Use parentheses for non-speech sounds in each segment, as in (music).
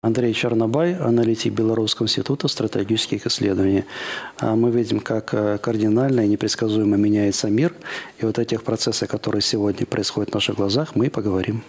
Андрей Чернобай, аналитик Белорусского института стратегических исследований. А мы видим, как э, кардинально и непредсказуемо меняется мир. И вот о тех процессах, которые сегодня происходят в наших глазах, мы и поговорим.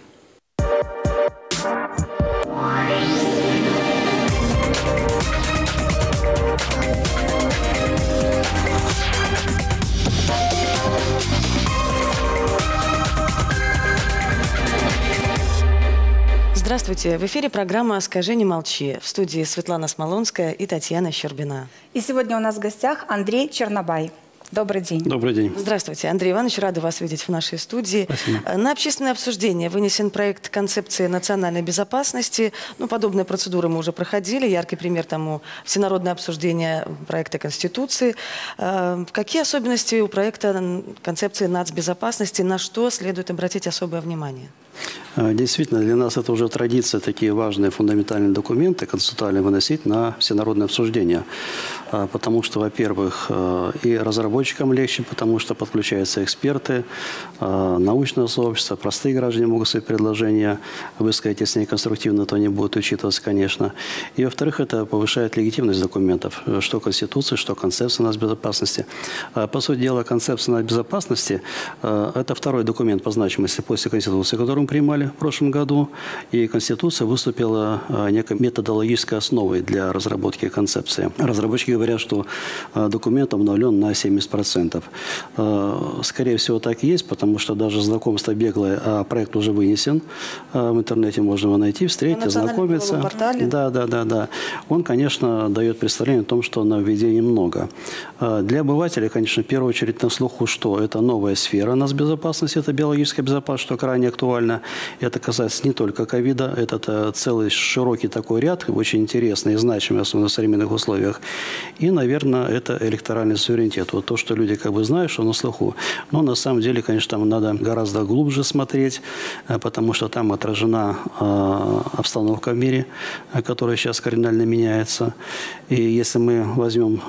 Здравствуйте. В эфире программа «Скажи, не молчи». В студии Светлана Смолонская и Татьяна Щербина. И сегодня у нас в гостях Андрей Чернобай. Добрый день. Добрый день. Здравствуйте, Андрей Иванович. Рада вас видеть в нашей студии. Спасибо. На общественное обсуждение вынесен проект концепции национальной безопасности. Ну, подобные процедуры мы уже проходили. Яркий пример тому всенародное обсуждение проекта Конституции. Э, Какие особенности у проекта концепции нацбезопасности? На что следует обратить особое внимание? А, действительно, для нас это уже традиция, такие важные фундаментальные документы концептуально выносить на всенародное обсуждение. А, потому что, во-первых, а, и разработчикам легче, потому что подключаются эксперты, научное сообщество, простые граждане могут свои предложения высказать, если они конструктивно, то они будут учитываться, конечно. И, во-вторых, это повышает легитимность документов, что Конституции, что концепция нас безопасности. По сути дела, концепция нас безопасности – это второй документ по значимости после Конституции, который мы принимали в прошлом году, и Конституция выступила некой методологической основой для разработки концепции. Разработчики говорят, что э, документ обновлен на 70%. Э, скорее всего, так и есть, потому что даже знакомство беглое, а проект уже вынесен. Э, в интернете можно его найти, встретить, ознакомиться. Портале. Да, да, да, да. Он, конечно, дает представление о том, что нововведений много. Для обывателя, конечно, в первую очередь на слуху, что это новая сфера нас безопасности, это биологическая безопасность, что крайне актуально. Это касается не только ковида, это целый широкий такой ряд, очень интересный и значимый, особенно в современных условиях. И, наверное, это электоральный суверенитет. Вот то, что люди как бы знают, что на слуху. Но на самом деле, конечно, там надо гораздо глубже смотреть, э, потому что там отражена э, обстановка в мире, э, которая сейчас кардинально меняется. И если мы возьмем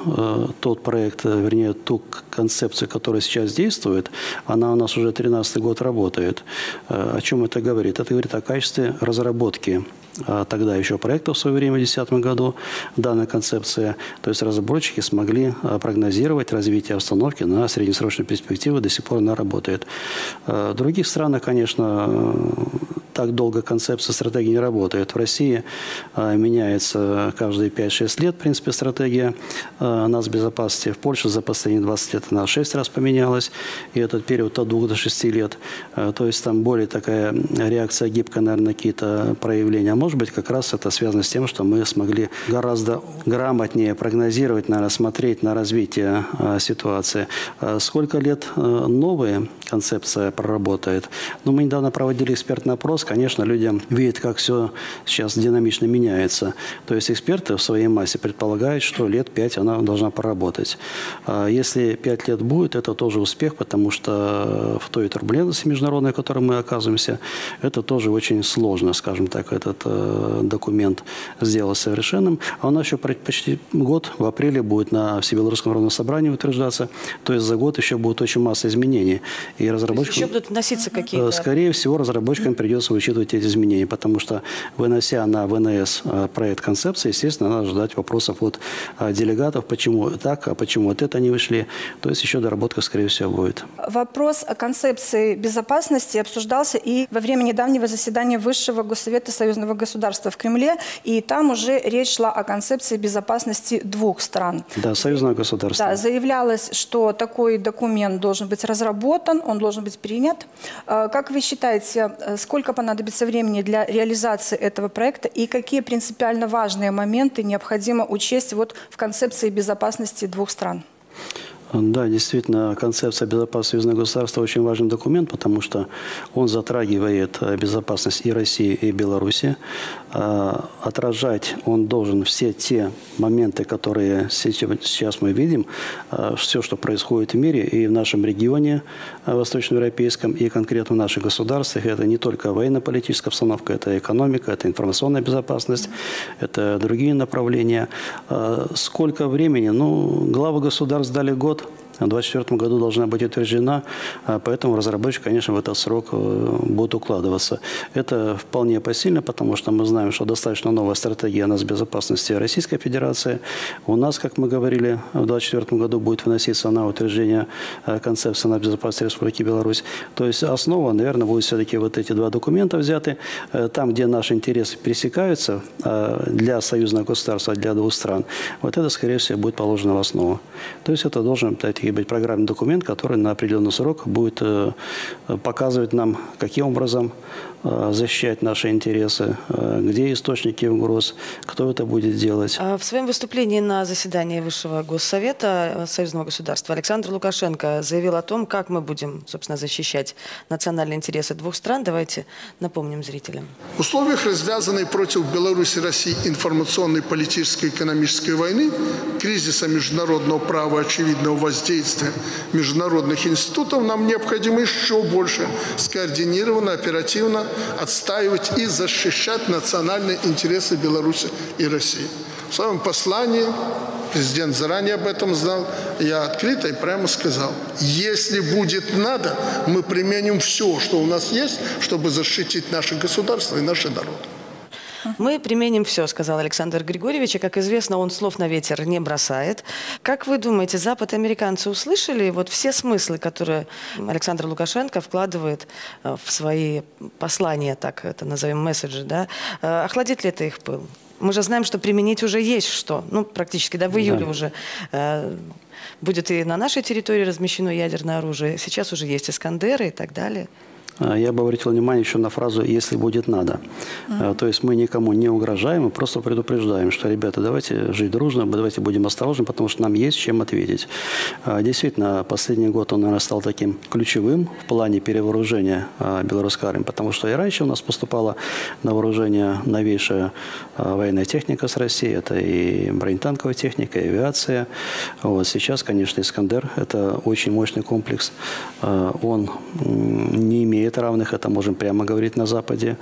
тот проект, вернее, ту концепцию, которая сейчас действует, она у нас уже 13 год работает. О чем это говорит? Это говорит о качестве разработки а, тогда еще проекта в свое время, в 2010 году, данная концепция. То есть разработчики смогли а, прогнозировать развитие обстановки на среднесрочную перспективу, до сих пор она работает. А, в других странах, конечно, так долго концепция стратегии не работает. В России меняется каждые 5-6 лет, в принципе, стратегия нас безопасности. В Польше за последние 20 лет она 6 раз поменялась, и этот период от 2 до 6 лет. То есть там более такая реакция гибкая, наверное, на какие-то проявления может быть, как раз это связано с тем, что мы смогли гораздо грамотнее прогнозировать, наверное, смотреть на развитие ситуации. Сколько лет э, новая концепция проработает? Ну, мы недавно проводили экспертный опрос. Конечно, люди видят, как все сейчас динамично меняется. То есть эксперты в своей массе предполагают, что лет пять она должна проработать. Если пять лет будет, это тоже успех, потому что в той турбулентности международной, в которой мы оказываемся, это тоже очень сложно, скажем так, этот Э, документ сделать совершенным. А у нас еще почти год, в апреле, будет на Всебелорусском равном собрании утверждаться. То есть за год еще будет очень масса изменений. И разработчикам... Еще будут вноситься какие-то... Э, скорее всего, разработчикам придется учитывать эти изменения, потому что, вынося на ВНС э, проект концепции, естественно, надо ждать вопросов от делегатов, почему так, а почему вот это не вышли. То есть еще доработка, скорее всего, будет. Вопрос о концепции безопасности обсуждался и во время недавнего заседания Высшего Госсовета Союзного государства в Кремле, и там уже речь шла о концепции безопасности двух стран. Да, союзное государство. Да, заявлялось, что такой документ должен быть разработан, он должен быть принят. А, как вы считаете, э, сколько понадобится времени для реализации этого проекта и какие принципиально важные моменты необходимо учесть вот в концепции безопасности двух стран? Да, действительно, концепция безопасности союзного государства очень важный документ, потому что он затрагивает э, безопасность и России, и Беларуси. А, отражать он должен все те моменты, которые сейчас мы видим, а, все, что происходит в мире и в нашем регионе э, восточноевропейском, и конкретно в наших государствах. Это не только военно-политическая обстановка, это экономика, это информационная безопасность, это другие направления. Сколько времени? Ну, главы государств дали год в 2024 году должна быть утверждена, а поэтому разработчики, конечно, в этот срок э, будут укладываться. Это вполне посильно, потому что мы знаем, что достаточно новая стратегия нас безопасности Российской Федерации. У нас, как мы говорили, в 2024 году будет выноситься на утверждение э, концепции на безопасности Республики Беларусь. То есть основа, наверное, будет все-таки вот эти два документа взяты. Э, там, где наши интересы пересекаются для союзного государства, для двух стран, вот это, скорее всего, будет положено в основу. То есть это должен, опять-таки, быть программный документ, который на определенный срок будет э, показывать нам, каким образом защищать наши интересы, э, где источники угроз, кто это будет делать. А в своем выступлении на заседании Высшего Госсовета э, Союзного государства Александр Лукашенко заявил о том, как мы будем, собственно, защищать национальные интересы двух стран. Давайте напомним зрителям. В условиях развязанной против Беларуси и России информационной, политической и экономической войны, кризиса международного права и очевидного воздействия международных институтов нам необходимо еще больше скоординированно, оперативно отстаивать и защищать национальные интересы Беларуси и России. В своем послании президент заранее об этом знал, я открыто и прямо сказал, если будет надо, мы применим все, что у нас есть, чтобы защитить наше государство и наши народы. Мы применим все, сказал Александр Григорьевич, и, как известно, он слов на ветер не бросает. Как вы думаете, Запад американцы услышали вот все смыслы, которые Александр Лукашенко вкладывает э, в свои послания, так это назовем, месседжи, да? Э, охладит ли это их пыл? Мы же знаем, что применить уже есть что. Ну, практически, да, в июле да. уже э, будет и на нашей территории размещено ядерное оружие. Сейчас уже есть Искандеры и так далее. А, я бы обратил внимание еще на фразу «если будет надо». Mm-hmm. То есть мы никому не угрожаем, мы просто предупреждаем, что, ребята, давайте жить дружно, давайте будем осторожны, потому что нам есть чем ответить. А, действительно, последний год он, наверное, стал таким ключевым в плане перевооружения белорусской армии, потому что и раньше у нас поступала на вооружение новейшая военная техника с России, это и бронетанковая техника, и авиация. Вот сейчас, конечно, «Искандер» – это очень мощный комплекс. Он не имеет имеет равных, это можем прямо говорить на Западе.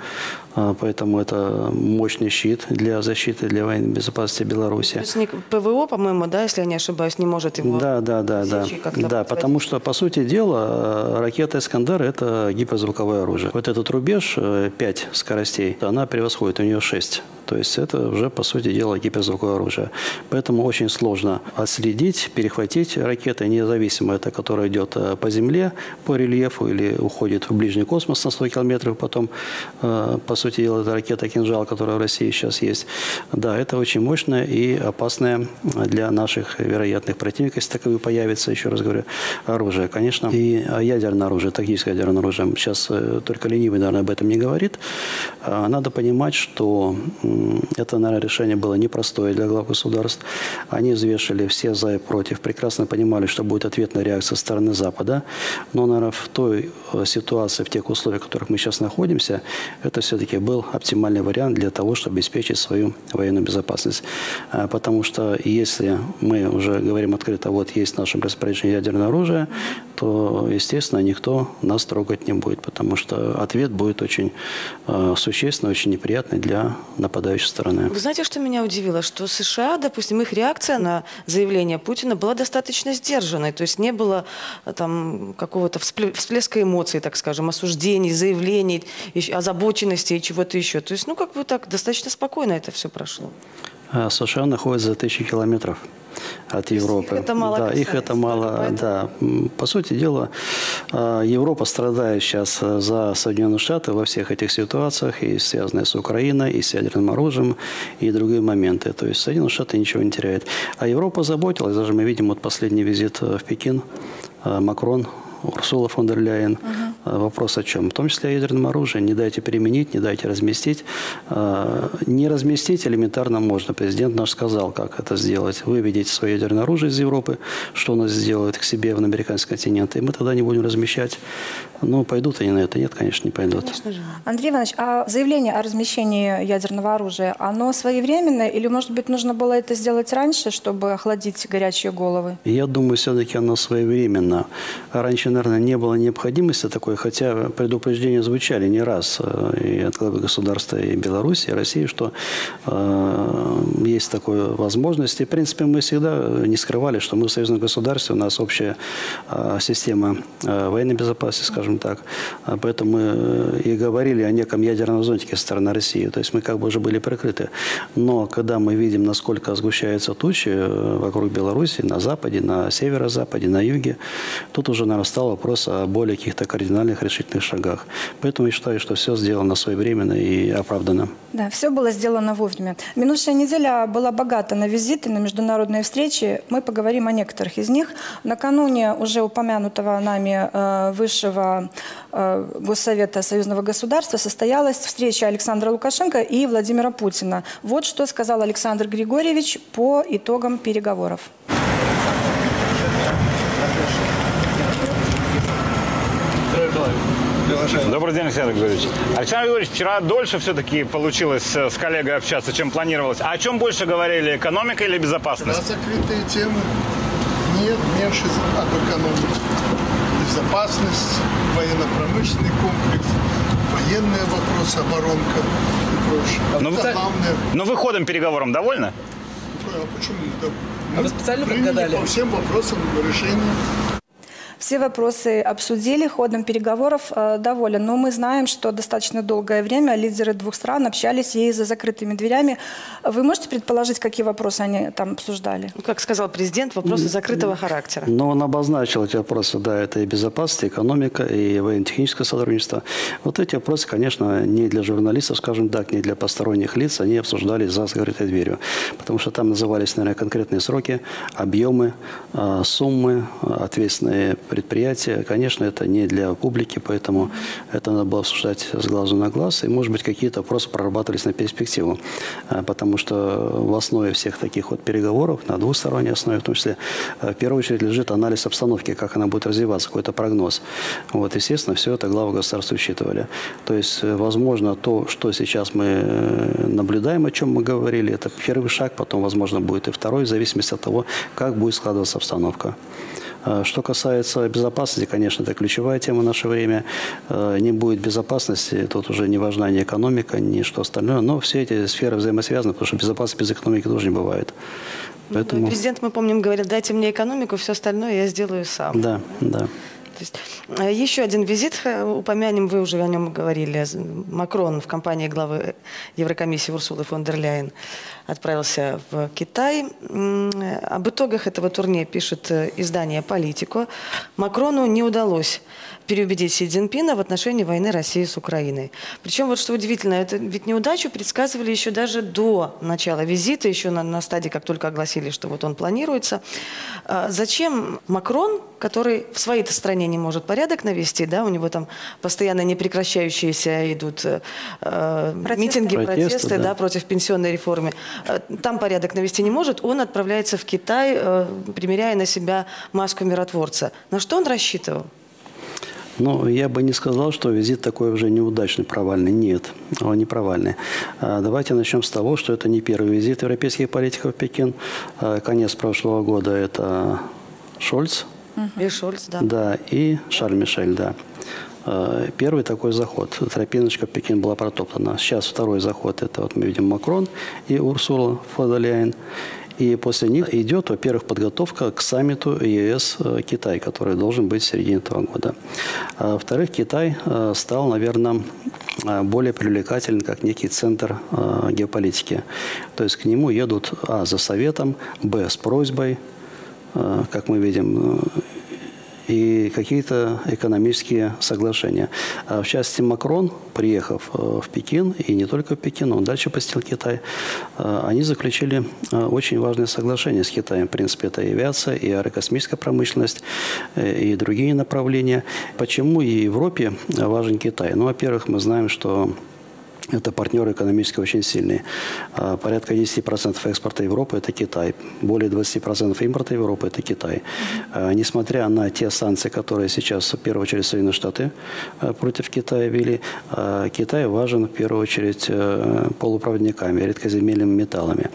А, поэтому это мощный щит для защиты, для военной безопасности Беларуси. То есть ПВО, по-моему, да, если я не ошибаюсь, не может его Да, да, да, да. Да, потому что, по сути дела, ракета «Искандер» – это гиперзвуковое оружие. Вот этот рубеж 5 э, скоростей, она превосходит, у нее 6 то есть это уже, по сути дела, гиперзвуковое оружие. Поэтому очень сложно отследить, перехватить ракеты, независимо это, которая идет э, по земле, по рельефу или уходит в ближний космос на 100 километров, потом, э, по сути дела, это ракета «Кинжал», которая в России сейчас есть. Да, это очень мощное и опасное для наших вероятных противников, если таковые появится, еще раз говорю, оружие. Конечно, и ядерное оружие, тактическое ядерное оружие. Сейчас э, только ленивый, наверное, об этом не говорит. А надо понимать, что это, наверное, решение было непростое для глав государств. Они взвешивали все за и против, прекрасно понимали, что будет ответная реакция со стороны Запада. Но, наверное, в той э, ситуации, в тех условиях, в которых мы сейчас находимся, это все-таки был оптимальный вариант для того, чтобы обеспечить свою военную безопасность. А, потому что если мы уже говорим открыто, вот есть в нашем распоряжении ядерное оружие, то, естественно, никто нас трогать не будет, потому что ответ будет очень э, существенный, очень неприятный для нападающей стороны. Вы знаете, что меня удивило? Что США, допустим, их реакция на заявление Путина была достаточно сдержанной. То есть не было э, там какого-то всплеска эмоций, так скажем, осуждений, заявлений, озабоченности и чего-то еще. То есть, ну, как бы так, достаточно спокойно это все прошло. А США находятся за тысячи километров от Европы. Их это мало да, их это мало, да. По сути дела, а, Европа страдает сейчас а, за Соединенные Штаты во всех этих ситуациях, и связанные с Украиной, и с ядерным оружием, и другие моменты. То есть Соединенные Штаты ничего не теряют. А Европа заботилась, даже мы видим вот последний визит в Пекин, Макрон Урсула фон дер Ляйен. Угу. Вопрос о чем? В том числе о ядерном оружии. Не дайте переменить, не дайте разместить. А, не разместить элементарно можно. Президент наш сказал, как это сделать. Выведите свое ядерное оружие из Европы, что оно сделает к себе в американский континент, и мы тогда не будем размещать. Ну, пойдут они на это? Нет, конечно, не пойдут. Конечно же. Андрей Иванович, а заявление о размещении ядерного оружия, оно своевременное или, может быть, нужно было это сделать раньше, чтобы охладить горячие головы? Я думаю, все-таки оно своевременно. Раньше наверное, не было необходимости такой, хотя предупреждения звучали не раз э, и от главы государства и Беларуси, и России, что э, есть такая возможность. И, в принципе, мы всегда не скрывали, что мы в союзном государстве, у нас общая э, система э, военной безопасности, скажем так. А поэтому мы э, и говорили о неком ядерном зонтике со стороны России. То есть мы как бы уже были прикрыты. Но когда мы видим, насколько сгущаются тучи э, вокруг Беларуси, на западе, на северо-западе, на юге, тут уже нарастал вопрос о более каких-то кардинальных решительных шагах. Поэтому я считаю, что все сделано своевременно и оправдано. Да, все было сделано вовремя. Минувшая неделя была богата на визиты, на международные встречи. Мы поговорим о некоторых из них. Накануне уже упомянутого нами э, высшего Госсовета Союзного государства состоялась встреча Александра Лукашенко и Владимира Путина. Вот что сказал Александр Григорьевич по итогам переговоров. Добрый день, Александр Григорьевич. Александр Григорьевич, вчера дольше все-таки получилось э, с коллегой общаться, чем планировалось. А о чем больше говорили, экономика или На безопасность? закрытые темы нет, меньше об экономике. Безопасность, военно-промышленный комплекс, военные вопросы, оборонка и прочее. Но вы, Это так- главное. но вы ходом переговором довольны? А почему? Да, А вы специально приняли подгадали? по всем вопросам решение. Все вопросы обсудили, ходом переговоров э, доволен. Но мы знаем, что достаточно долгое время лидеры двух стран общались и за закрытыми дверями. Вы можете предположить, какие вопросы они там обсуждали? Ну, как сказал президент, вопросы закрытого характера. Но он обозначил эти вопросы, да, это и безопасность, и экономика, и военно-техническое сотрудничество. Вот эти вопросы, конечно, не для журналистов, скажем так, не для посторонних лиц, они обсуждались за закрытой дверью. Потому что там назывались, наверное, конкретные сроки, объемы, э, суммы, э, ответственные предприятия. Конечно, это не для публики, поэтому это надо было обсуждать с глазу на глаз. И, может быть, какие-то вопросы прорабатывались на перспективу. Э, Потому что в основе всех таких вот переговоров, на двусторонней основе в том числе, э, в первую очередь лежит анализ обстановки, как она будет развиваться, какой-то прогноз. Вот, естественно, все это главы государства учитывали. То есть, э, возможно, то, что сейчас мы э, наблюдаем, о чем мы говорили, это первый шаг, потом, возможно, будет и второй, в зависимости от того, как будет складываться обстановка. Э, Что касается безопасности, конечно, это ключевая тема в наше время. Э, Не будет безопасности, тут уже не важна ни экономика, ни что остальное. Но все эти сферы взаимосвязаны, потому что безопасность без экономики тоже не бывает. Ну, Поэтому, Президент, мы помним, говорил, дайте мне экономику, все остальное я сделаю сам. да, да. То есть, э, еще один визит, упомянем, вы уже о нем говорили. Макрон в компании главы Еврокомиссии Урсулы фон дер Ляйен отправился в Китай. Об итогах этого турне пишет э, издание «Политико». Макрону не удалось переубедить Си Цзиньпина в отношении войны России с Украиной. Причем, вот что удивительно, это ведь неудачу предсказывали еще даже до начала визита, еще на, на стадии, как только огласили, что вот он планируется. А Зачем Макрон, который в своей-то стране не может порядок навести, да, у него там постоянно непрекращающиеся идут э, э, Протесты. митинги, Протесты, протесты, да. да, против пенсионной реформы. Э, Там порядок навести не может, он отправляется в Китай, э, примеряя на себя маску миротворца. На что он рассчитывал? Ну, я бы не сказал, что визит такой уже неудачный, провальный. Нет, он не провальный. А, Давайте начнем с того, что это не первый визит европейских политиков в Пекин. А, Конец прошлого года это Шольц, И Шольц, да. да, и Шарль Мишель, да. Э, Первый такой заход. Тропиночка Пекин была протоптана. Сейчас второй заход. Это вот мы видим Макрон и Урсула Ляйен. И после них идет, во-первых, подготовка к саммиту ЕС-Китай, который должен быть в середине этого года. А во-вторых, Китай э, стал, наверное, э, более привлекательным как некий центр э, геополитики. То есть к нему едут, а, за советом, б, с просьбой, э, как мы видим, э, и какие-то экономические соглашения. А в частности, Макрон, приехав э, в Пекин, и не только в Пекин, он дальше посетил Китай, э, они заключили э, очень важные соглашения с Китаем. В принципе, это и авиация, и аэрокосмическая промышленность, и другие направления. Почему и Европе важен Китай? Ну, во-первых, мы знаем, что это партнеры экономически очень сильные. А, порядка 10% экспорта Европы – это Китай. Более 20% импорта Европы – это Китай. Mm-hmm. Несмотря на те санкции, которые сейчас, в первую очередь, Соединенные Штаты а, против Китая ввели, Китай важен, в первую очередь, э, полупроводниками, редкоземельными металлами.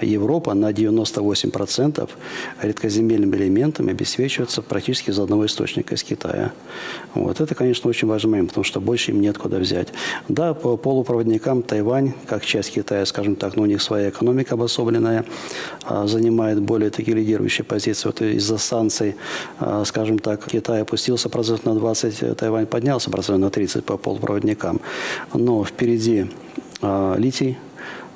Европа на 98% редкоземельными элементами обеспечивается практически из одного источника, из Китая. Вот. Это, конечно, очень важный момент, потому что больше им нет куда взять. Да, по полупроводникам проводникам Тайвань, как часть Китая, скажем так, но у них своя экономика обособленная, а, занимает более такие лидирующие позиции. Вот из-за санкций, а, скажем так, Китай опустился процентов на 20, Тайвань поднялся процентов на 30 по полупроводникам. Но впереди а, литий,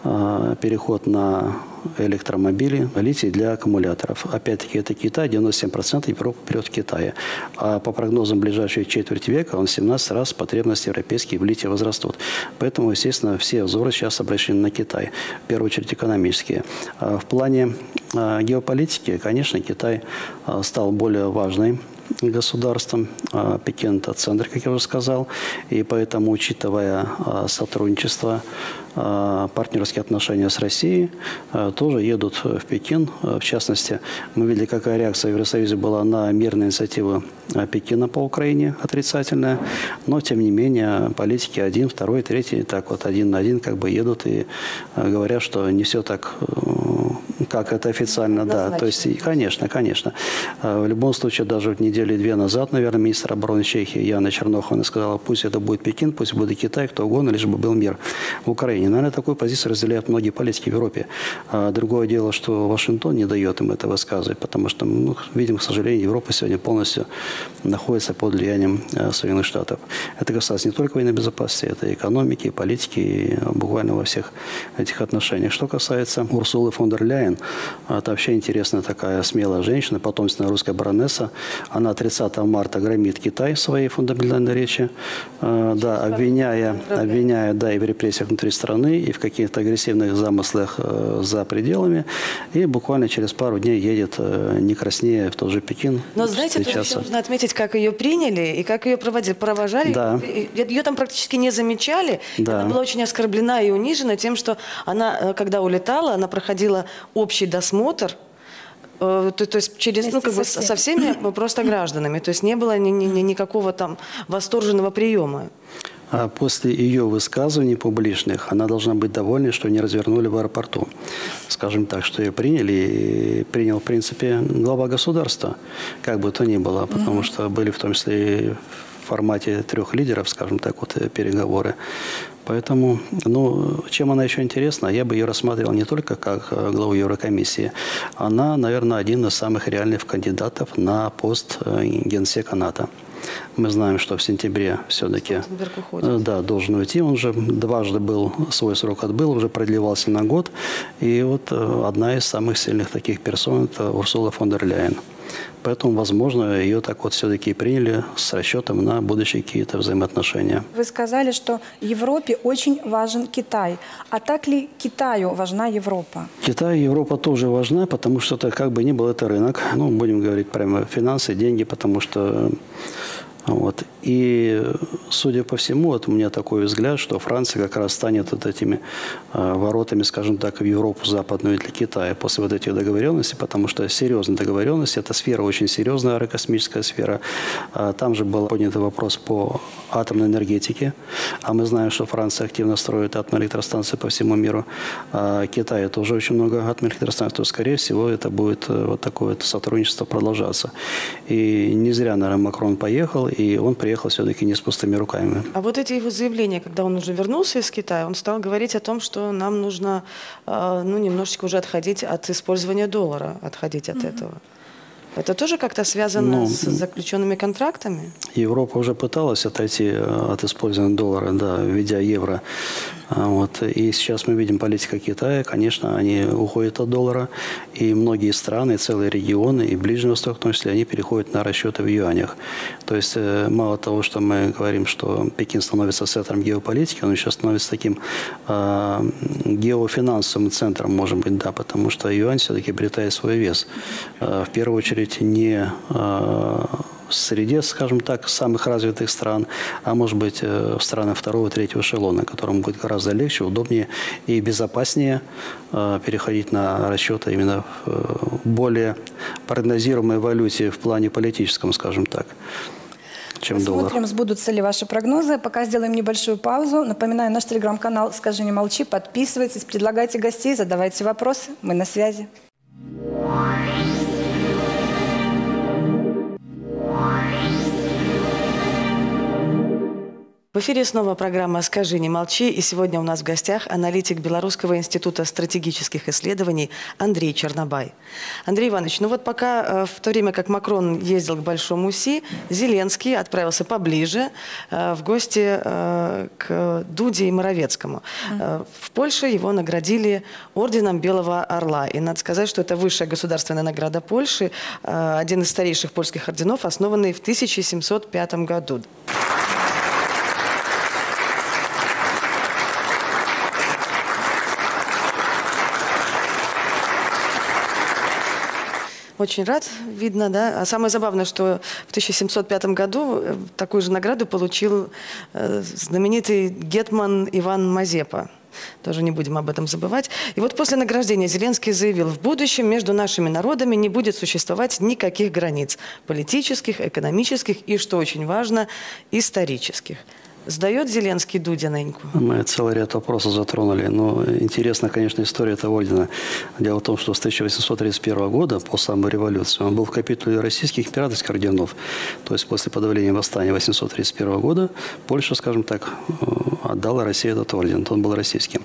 переход на электромобили, литий для аккумуляторов. Опять-таки, это Китай, 97% Европы берет в Китае. А по прогнозам ближайшей четверти века, он 17 раз потребности европейские в литии возрастут. Поэтому, естественно, все взоры сейчас обращены на Китай, в первую очередь экономические. А в плане а, геополитики, конечно, Китай а, стал более важной государством. Пекин – это центр, как я уже сказал. И поэтому, учитывая сотрудничество а, партнерские отношения с Россией, а, тоже едут в Пекин. А, в частности, мы видели, какая реакция в Евросоюзе была на мирную инициативу Пекина по Украине, отрицательная. Но, тем не менее, политики один, второй, третий, так вот один на один как бы едут и говорят, что не все так э, как это официально, да. То есть, конечно, конечно. В любом случае, даже в недели две назад, наверное, министр обороны Чехии Яна Черноховна сказала, пусть это будет Пекин, пусть будет Китай, кто угодно, лишь бы был мир в Украине. Наверное, такую позицию разделяют многие политики в Европе. А другое дело, что Вашингтон не дает им это высказывать, потому что, ну, видим, к сожалению, Европа сегодня полностью находится под влиянием э, Соединенных Штатов. Это касается не только военной безопасности, это и экономики, и политики, и буквально во всех этих отношениях. Что касается Урсулы фон дер Ляйен, это вообще интересная такая смелая женщина, потомственная русская баронесса. Она 30 марта громит Китай в своей фундаментальной речи, э, да, обвиняя, обвиняя да, и в репрессиях внутри страны и в каких-то агрессивных замыслах э, за пределами. И буквально через пару дней едет э, не краснее в тот же Пекин. Но знаете, тут еще нужно отметить, как ее приняли и как ее проводили. Провожали. Да. Ее там практически не замечали. Да. Она была очень оскорблена и унижена тем, что она, э, когда улетала, она проходила общий досмотр то, то есть через, ну, как со, бы, со всеми просто гражданами. То есть не было ни, ни, никакого там восторженного приема. А после ее высказываний публичных она должна быть довольна, что не развернули в аэропорту. Скажем так, что ее приняли, и принял, в принципе, глава государства, как бы то ни было, потому mm-hmm. что были в том числе в формате трех лидеров, скажем так, вот э, переговоры. Поэтому, ну, чем она еще интересна, я бы ее рассматривал не только как э, главу Еврокомиссии. Она, наверное, один из самых реальных кандидатов на пост э, генсека НАТО. Мы знаем, что в сентябре все-таки э, да, должен уйти. Он уже дважды был, свой срок отбыл, уже продлевался на год. И вот одна из самых сильных таких персон – это Урсула фон дер Ляйен. Поэтому, возможно, ее так вот все-таки приняли с расчетом на будущие какие-то взаимоотношения. Вы сказали, что Европе очень важен Китай. А так ли Китаю важна Европа? Китай и Европа тоже важна, потому что это как бы ни был это рынок. Ну, будем говорить прямо финансы, деньги, потому что вот. И, судя по всему, вот у меня такой взгляд, что Франция как раз станет вот этими э, воротами, скажем так, в Европу западную для Китая после вот этих договоренностей, потому что серьезная договоренность, эта сфера очень серьезная, аэрокосмическая сфера. А там же был поднят вопрос по атомной энергетике, а мы знаем, что Франция активно строит атомные электростанции по всему миру. А Китае тоже очень много атомных электростанций, то, скорее всего, это будет э, вот такое вот сотрудничество продолжаться. И не зря, наверное, Макрон поехал, и он приехал все-таки не с пустыми руками. А вот эти его заявления, когда он уже вернулся из Китая, он стал говорить о том, что нам нужно э, ну, немножечко уже отходить от использования доллара, отходить от mm-hmm. этого. Это тоже как-то связано ну, с заключенными контрактами? Европа уже пыталась отойти э, от использования доллара, да, введя евро. А, вот. И сейчас мы видим политика Китая, конечно, они уходят от доллара, и многие страны, целые регионы, и Ближний Восток в том числе, они переходят на расчеты в юанях. То есть э, мало того, что мы говорим, что Пекин становится центром геополитики, он еще становится таким э, геофинансовым центром, может быть, да, потому что юань все-таки обретает свой вес. Э, в первую очередь не э, среде, скажем так, самых развитых стран, а может быть э, в странах второго, третьего эшелона, которым будет гораздо легче, удобнее и безопаснее э, переходить на расчеты именно в э, более прогнозируемой валюте в плане политическом, скажем так чем Посмотрим, доллар. сбудутся ли ваши прогнозы. Пока сделаем небольшую паузу. Напоминаю, наш телеграм-канал «Скажи не молчи». Подписывайтесь, предлагайте гостей, задавайте вопросы. Мы на связи. В эфире снова программа «Скажи, не молчи». И сегодня у нас в гостях аналитик Белорусского института стратегических исследований Андрей Чернобай. Андрей Иванович, ну вот пока э, в то время, как Макрон ездил к Большому УСИ, Зеленский отправился поближе э, в гости э, к Дуде и Моровецкому. В Польше его наградили орденом Белого Орла. И надо сказать, что это высшая государственная награда Польши, один из старейших польских орденов, основанный в 1705 году. Очень рад, видно, да. А самое забавное, что в 1705 году э, такую же награду получил э, знаменитый гетман Иван Мазепа. Тоже не будем об этом забывать. И вот после награждения Зеленский заявил, в будущем между нашими народами не будет существовать никаких границ. Политических, экономических и, что очень важно, исторических. Сдает Зеленский Дудя Неньку? Мы целый ряд вопросов затронули. Но интересна, конечно, история этого ордена. Дело в том, что с 1831 года, по самой революции, он был в капитуле российских императорских орденов. То есть после подавления восстания 1831 года Польша, скажем так, э, отдала России этот орден. Он был российским.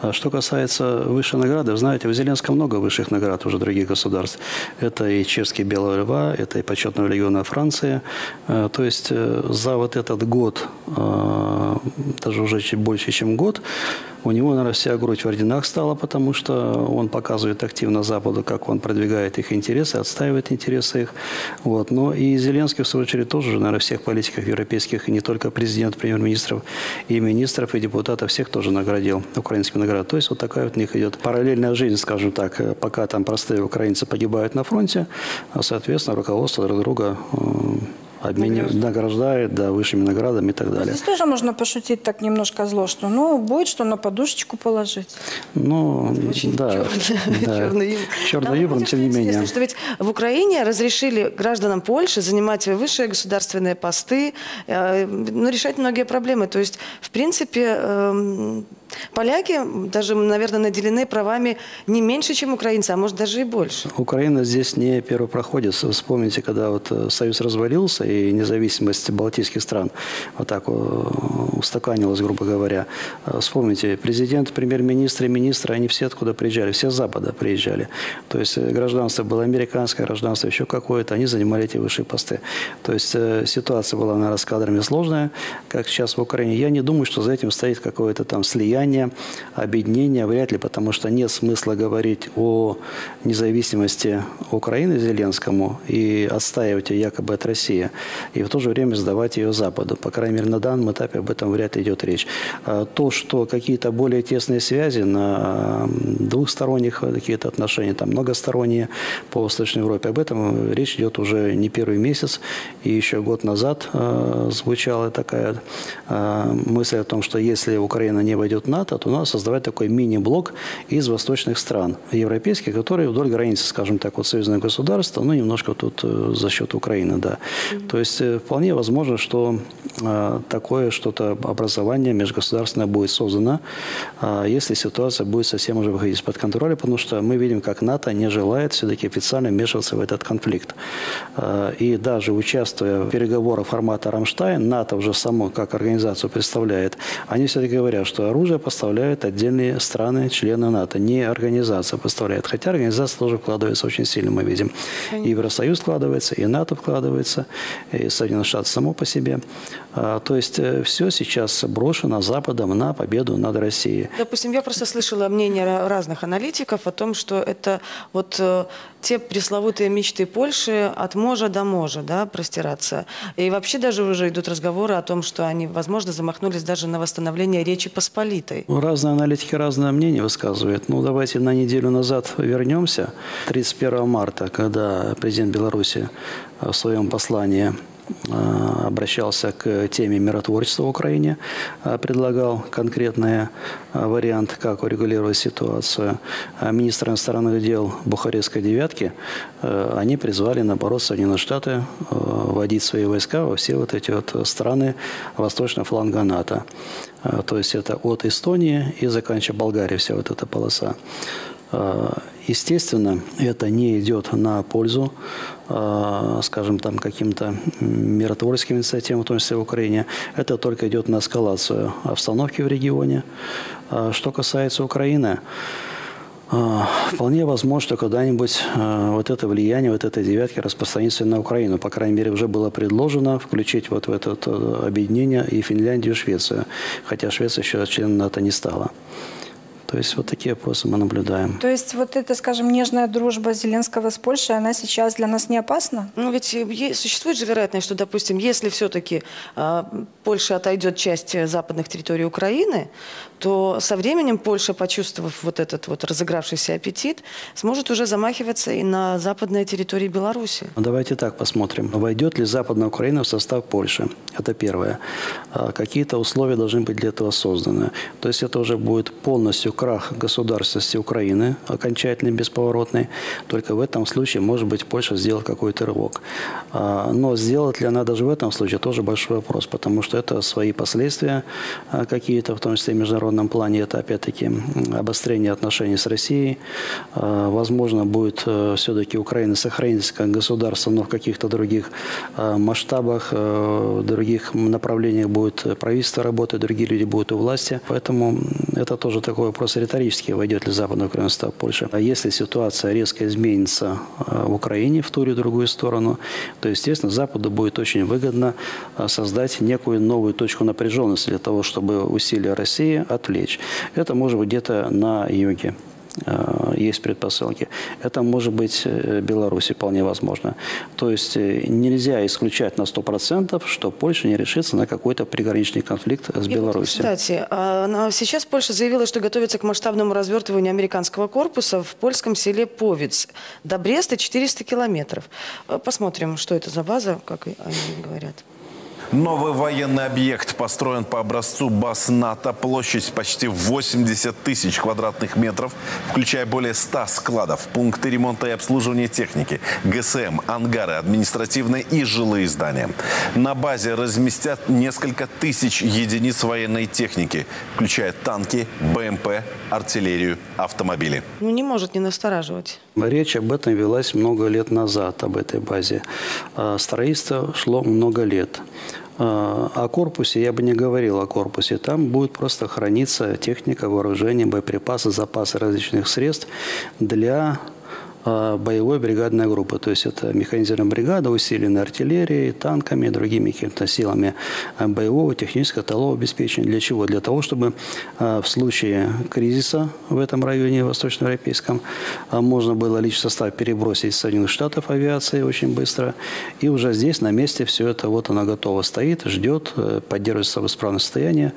А что касается высшей награды, вы знаете, в Зеленском много высших наград уже других государств. Это и чешский Белого Льва, это и почетного легиона Франции. Э, то есть э, за вот этот год даже уже чуть больше, чем год, у него, наверное, вся грудь в орденах стала, потому что он показывает активно Западу, как он продвигает их интересы, отстаивает интересы их. Вот. Но и Зеленский, в свою очередь, тоже, наверное, всех политиков европейских, и не только президент, премьер-министров, и министров, и депутатов, всех тоже наградил украинскими наградами. То есть вот такая вот у них идет параллельная жизнь, скажем так, пока там простые украинцы погибают на фронте, а, соответственно, руководство друг друга обменивает, награждает, да, высшими наградами и так далее. Здесь тоже можно пошутить так немножко зло, что ну, будет что на подушечку положить. Ну, Очень да. черный, да. (laughs) черный юмор. Черный Нам юмор, будет тем не менее. Что ведь в Украине разрешили гражданам Польши занимать высшие государственные посты, э, ну, решать многие проблемы. То есть, в принципе, э, поляки даже, наверное, наделены правами не меньше, чем украинцы, а может даже и больше. Украина здесь не первопроходец. Вспомните, когда вот э, Союз развалился, и независимость балтийских стран вот так э, устаканилась, грубо говоря. Э, вспомните, президент, премьер-министр и министры, они все откуда приезжали, все с Запада приезжали. То есть гражданство было американское, гражданство еще какое-то, они занимали эти высшие посты. То есть ситуация была, наверное, с кадрами сложная, как сейчас в Украине. Я не думаю, что за этим стоит какое-то там слияние, объединение, вряд ли, потому что нет смысла говорить о независимости Украины Зеленскому и отстаивать ее якобы от России и в то же время сдавать ее Западу. По крайней мере, на данном этапе об этом вряд ли идет речь. А то, что какие-то более тесные связи на двухсторонних какие-то отношения, там многосторонние по Восточной Европе, об этом речь идет уже не первый месяц. И еще год назад э, звучала такая э, мысль о том, что если Украина не войдет в НАТО, то надо создавать такой мини-блок из восточных стран европейских, которые вдоль границы, скажем так, вот союзное государство, ну, немножко тут э, за счет Украины, да. То есть э, вполне возможно, что э, такое что-то образование межгосударственное будет создано, э, если ситуация будет совсем уже выходить из-под контроля, потому что мы видим, как НАТО не желает все-таки официально вмешиваться в этот конфликт. Э, и даже участвуя в переговорах формата «Рамштайн», НАТО уже само как организацию представляет, они все-таки говорят, что оружие поставляют отдельные страны, члены НАТО, не организация поставляет. Хотя организация тоже вкладывается очень сильно, мы видим. И Евросоюз вкладывается, и НАТО вкладывается и Соединенные Штаты само по себе. То есть все сейчас брошено Западом на победу над Россией. Допустим, я просто слышала мнение разных аналитиков о том, что это вот те пресловутые мечты Польши от можа до можа, да, простираться. И вообще даже уже идут разговоры о том, что они, возможно, замахнулись даже на восстановление Речи Посполитой. Разные аналитики разное мнение высказывают. Ну, давайте на неделю назад вернемся. 31 марта, когда президент Беларуси в своем послании Э, обращался к теме миротворчества в Украине, э, предлагал конкретный э, вариант, как урегулировать ситуацию. Министр иностранных дел Бухарестской девятки, они призвали, наоборот, Соединенные Штаты вводить свои войска во все вот эти вот страны восточного фланга НАТО. То есть это от Эстонии и заканчивая Болгарией вся вот эта полоса. Естественно, это не идет на пользу, э, скажем, там каким-то миротворческим инициативам, в том числе в Украине. Это только идет на эскалацию обстановки в регионе. Э, что касается Украины, э, Вполне возможно, что когда-нибудь вот это влияние, вот этой девятки распространится на Украину. По крайней мере, уже было предложено включить вот в это объединение и Финляндию, и Швецию. Хотя Швеция еще членом НАТО не стала. То есть вот такие вопросы мы наблюдаем. То есть вот эта, скажем, нежная дружба Зеленского с Польшей, она сейчас для нас не опасна? Ну ведь существует же вероятность, что, допустим, если все-таки э, а, Польша отойдет часть западных территорий Украины, то со временем Польша, почувствовав вот этот вот разыгравшийся аппетит, сможет уже замахиваться и на западные территории Беларуси. Давайте так посмотрим. Войдет ли Западная Украина в состав Польши? Это первое. А, какие-то условия должны быть для этого созданы. То есть это уже будет полностью крах государственности Украины, окончательный, бесповоротный. Только в этом случае, может быть, Польша сделает какой-то рывок. А, но сделать ли она даже в этом случае, тоже большой вопрос, потому что это свои последствия а, какие-то, в том числе в международном плане. Это, опять-таки, обострение отношений с Россией. А, возможно, будет э, все-таки Украина сохраниться как государство, но в каких-то других масштабах, э, в других направлениях будет правительство работать, другие люди будут у власти. Поэтому это тоже такой вопрос вопрос риторический, войдет ли Западная Украина в состав Польши. А если ситуация резко изменится э, в Украине в ту или другую сторону, то, естественно, Западу будет очень выгодно э, создать некую новую точку напряженности для того, чтобы усилия России отвлечь. Это может быть где-то на юге. Э, есть предпосылки. Это может быть э, Беларусь, вполне возможно. То есть э, нельзя исключать на 100%, что Польша не решится на какой-то приграничный конфликт с Беларусью. Кстати, а, сейчас Польша заявила, что готовится к масштабному развертыванию американского корпуса в польском селе Повиц. До Бреста 400 километров. Посмотрим, что это за база, как они говорят. Новый военный объект построен по образцу баз НАТО. Площадь почти 80 тысяч квадратных метров, включая более 100 складов, пункты ремонта и обслуживания техники, ГСМ, ангары, административные и жилые здания. На базе разместят несколько тысяч единиц военной техники, включая танки, БМП, артиллерию, автомобили. Ну, не может не настораживать. Речь об этом велась много лет назад, об этой базе. А, строительство шло много лет. А, о корпусе я бы не говорил о корпусе. Там будет просто храниться техника, вооружение, боеприпасы, запасы различных средств для боевой бригадной группы. То есть это механизированная бригада, усиленная артиллерией, танками, другими какими-то силами а, боевого, технического, талового обеспечения. Для чего? Для того, чтобы а, в случае кризиса в этом районе восточноевропейском можно было личный состав перебросить из Соединенных Штатов авиации очень быстро. И уже здесь на месте все это вот оно готово стоит, ждет, э, поддерживается в исправном состоянии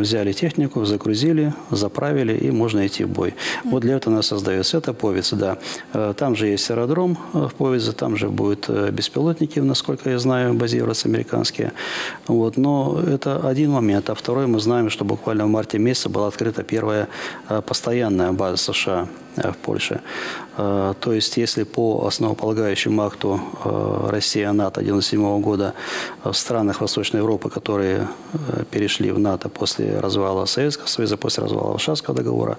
взяли технику, загрузили, заправили, и можно идти в бой. Вот для этого она создается. Это Повец, да. Э, там же есть аэродром э, в Повице, там же будут э, беспилотники, насколько я знаю, базироваться американские. Вот. Но это один момент. А второй, мы знаем, что буквально в марте месяце была открыта первая постоянная база США в Польше. То есть, если по основополагающему акту Россия-НАТО 1997 года в странах Восточной Европы, которые перешли в НАТО после развала Советского Союза, после развала Варшавского договора,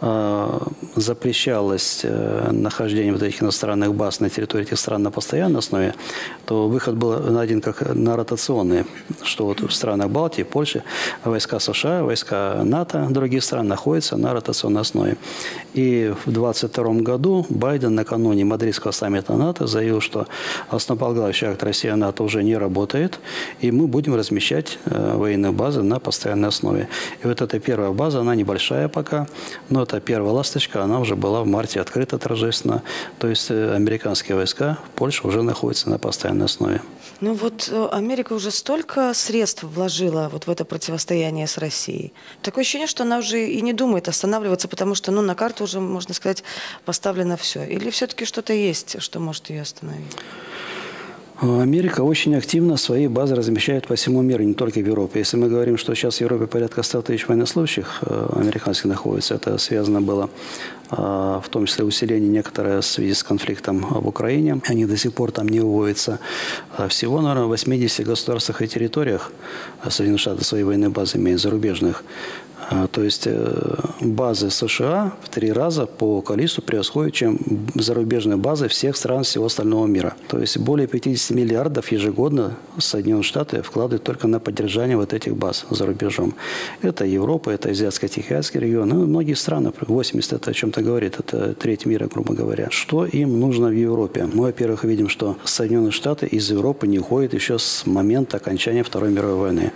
э, запрещалось э, нахождение вот этих иностранных баз на территории этих стран на постоянной основе, то выход был найден как на ротационный, что вот в странах Балтии, Польши, войска США, войска НАТО, других стран находятся на ротационной основе. И И в 2022 году Байден накануне Мадридского саммита НАТО заявил, что основополагающий акт Россия-НАТО уже не работает, и мы будем размещать э, военные базы на постоянной основе. И вот эта первая база, она небольшая пока, но это первая ласточка, она уже была в марте открыта торжественно. То есть э, американские войска в Польше уже находятся на постоянной основе. Ну вот э, Америка уже столько средств вложила вот в это противостояние с Россией. Такое ощущение, что она уже и не думает останавливаться, потому что ну, на карту уже, можно сказать, поставлено все. Или все-таки что-то есть, что может ее остановить? Америка очень активно свои базы размещает по всему миру, не только в Европе. Если мы говорим, что сейчас в Европе порядка 100 тысяч военнослужащих э, американских находится, это связано было э, в том числе усиление некоторое в связи с конфликтом в Украине. Они до сих пор там не уводятся. А всего, наверное, в 80 государствах и территориях Соединенные Штаты свои военные базы имеют, зарубежных. А, то есть э, базы США в три раза по количеству превосходят, чем зарубежные базы всех стран всего остального мира. То есть более 50 миллиардов ежегодно Соединенные Штаты вкладывают только на поддержание вот этих баз за рубежом. Это Европа, это Азиатско-Тихоокеанский регион, ну, многие страны, 80 это о чем-то говорит, это треть мира, грубо говоря. Что им нужно в Европе? Мы, во-первых, видим, что Соединенные Штаты из Европы не уходят еще с момента окончания Второй мировой войны.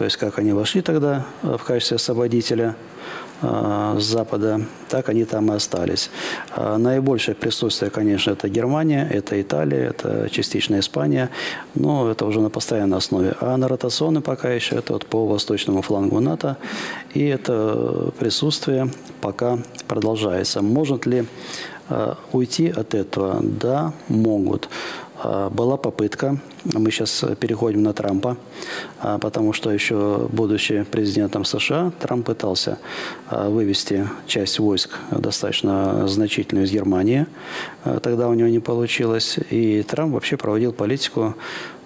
То есть как они вошли тогда э, в качестве освободителя э, с Запада, так они там и остались. Э, наибольшее присутствие, конечно, это Германия, это Италия, это частично Испания, но это уже на постоянной основе. А на ротационной пока еще это вот по восточному флангу НАТО, и это присутствие пока продолжается. Может ли уйти от этого? Да, могут. А, была попытка, мы сейчас переходим на Трампа, а, потому что еще будучи президентом США, Трамп пытался а, вывести часть войск достаточно значительную из Германии. Тогда у него не получилось. И Трамп вообще проводил политику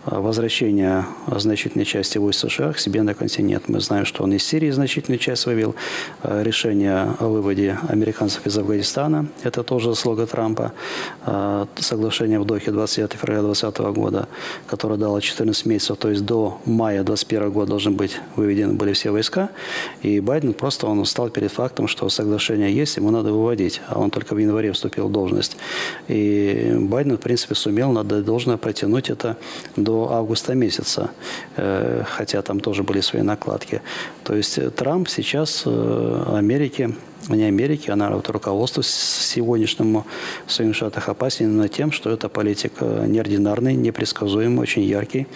возвращения значительной части войск США к себе на континент. Мы знаем, что он из Сирии значительную часть вывел. Э, решение о выводе американцев из Афганистана – это тоже заслуга Трампа. Э, соглашение в Дохе 29 февраля 2020 года, которое дало 14 месяцев, то есть до мая 2021 года должны быть выведены были все войска. И Байден просто он стал перед фактом, что соглашение есть, ему надо выводить. А он только в январе вступил в должность. И Байден, в принципе, сумел, надо должно протянуть это до до августа месяца, э, хотя там тоже были свои накладки. То есть э, Трамп сейчас э, Америке не Америки, а наверное, вот руководству сегодняшнему в Соединенных Штатах опасен именно тем, что это политик неординарный, непредсказуемый, очень яркий.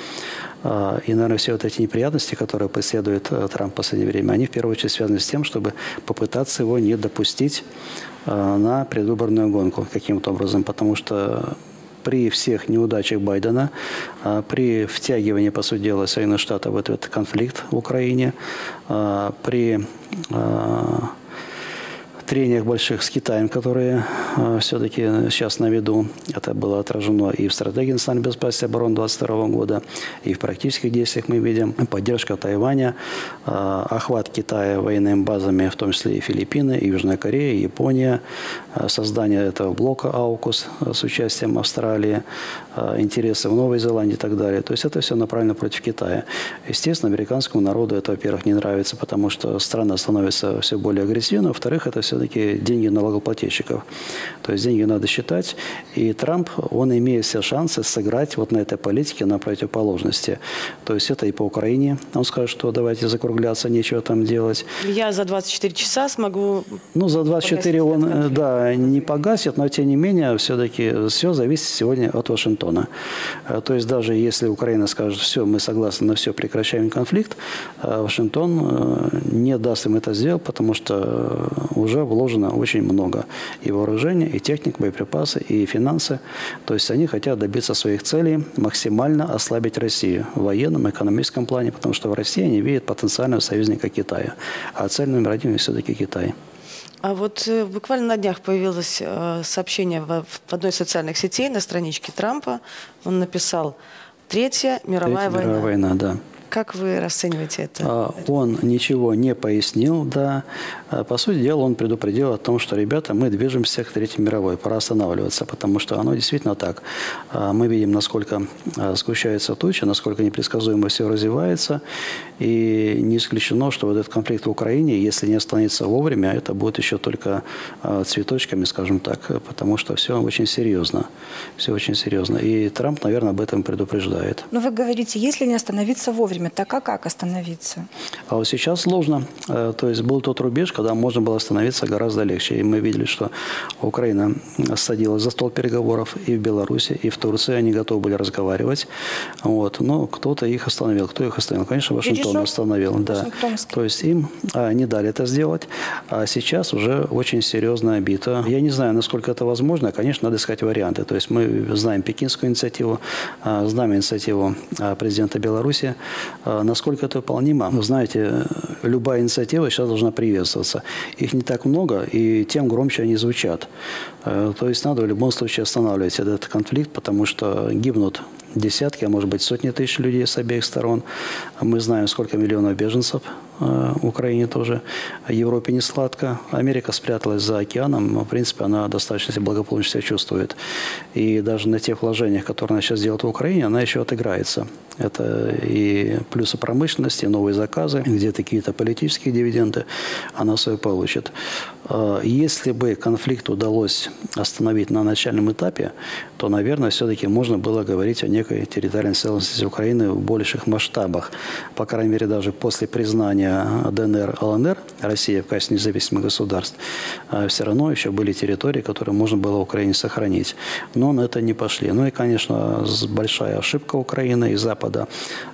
А, и, наверное, все вот эти неприятности, которые преследует Трамп в последнее время, они в первую очередь связаны с тем, чтобы попытаться его не допустить на предвыборную гонку каким-то образом, потому что при всех неудачах Байдена, а, при втягивании, по сути дела, Соединенных Штатов в этот конфликт в Украине, а, при а, трениях больших с Китаем, которые э, все-таки сейчас на виду. Это было отражено и в стратегии национальной безопасности обороны 2022 года, и в практических действиях мы видим поддержка Тайваня, э, охват Китая военными базами, в том числе и Филиппины, и Южная Корея, и Япония, э, создание этого блока АУКУС э, с участием Австралии, э, интересы в Новой Зеландии и так далее. То есть это все направлено против Китая. Естественно, американскому народу это, во-первых, не нравится, потому что страна становится все более агрессивной, во-вторых, это все все-таки деньги налогоплательщиков. То есть деньги надо считать. И Трамп, он имеет все шансы сыграть вот на этой политике на противоположности. То есть это и по Украине. Он скажет, что давайте закругляться, нечего там делать. Я за 24 часа смогу... Ну, за 24 он, э, да, не погасит, но тем не менее, все-таки все зависит сегодня от Вашингтона. Э, то есть даже если Украина скажет, все, мы согласны на все, прекращаем конфликт, э, Вашингтон не даст им это сделать, потому что уже вложено очень много и вооружения, и техник, боеприпасы, и финансы. То есть они хотят добиться своих целей, максимально ослабить Россию в военном, экономическом плане, потому что в России они видят потенциального союзника Китая. А цель номер один все-таки Китай. А вот э, буквально на днях появилось э, сообщение в, одной из социальных сетей на страничке Трампа. Он написал «Третья мировая Третья война». мировая война, да. Как вы расцениваете это? А, Он ничего не пояснил, да. А, По сути дела, он предупредил о том, что, ребята, мы движемся к Третьей мировой, пора останавливаться, потому что оно действительно так. А, Мы видим, насколько сгущаются тучи, насколько непредсказуемо все развивается, и не исключено, что вот этот конфликт в Украине, если не остановиться вовремя, это будет еще только а, цветочками, скажем так, потому что все очень серьезно. Все очень серьезно. И Трамп, наверное, об этом предупреждает. Но вы говорите, если не остановиться вовремя, так а как остановиться? А вот сейчас сложно. Э, То есть был тот рубеж, когда можно было остановиться гораздо легче. И мы видели, что Украина садилась за стол переговоров и в Беларуси, и в Турции. Они готовы были разговаривать. Вот. Но кто-то их остановил. Кто их остановил? Конечно, Вашингтон Дирижер? остановил. Да. То есть им а, не дали это сделать. А сейчас уже очень серьезная бита. Я не знаю, насколько это возможно. Конечно, надо искать варианты. То есть мы знаем пекинскую инициативу, а, знаем инициативу а, президента Беларуси. А, Насколько это выполнимо? Вы знаете, любая инициатива сейчас должна приветствоваться. Их не так много, и тем громче они звучат. Э, То есть надо в любом случае останавливать этот конфликт, потому что гибнут десятки, а может быть сотни тысяч людей с обеих сторон. Мы знаем, сколько миллионов беженцев э, в Украине тоже. Европе не сладко. Америка спряталась за океаном. но, В принципе, она достаточно себя благополучно себя чувствует. И даже на тех вложениях, которые она сейчас делает в Украине, она еще отыграется. Это и плюсы промышленности, новые заказы, где-то какие-то политические дивиденды она свою получит. Э, Если бы конфликт удалось остановить на начальном этапе, то, наверное, все-таки можно было говорить о некой территориальной целостности Украины в больших масштабах. По крайней мере, даже после признания ДНР, ЛНР России в качестве независимых государств, все равно еще были территории, которые можно было Украине сохранить. Но на это не пошли. Ну и, конечно, большая ошибка Украины и Запада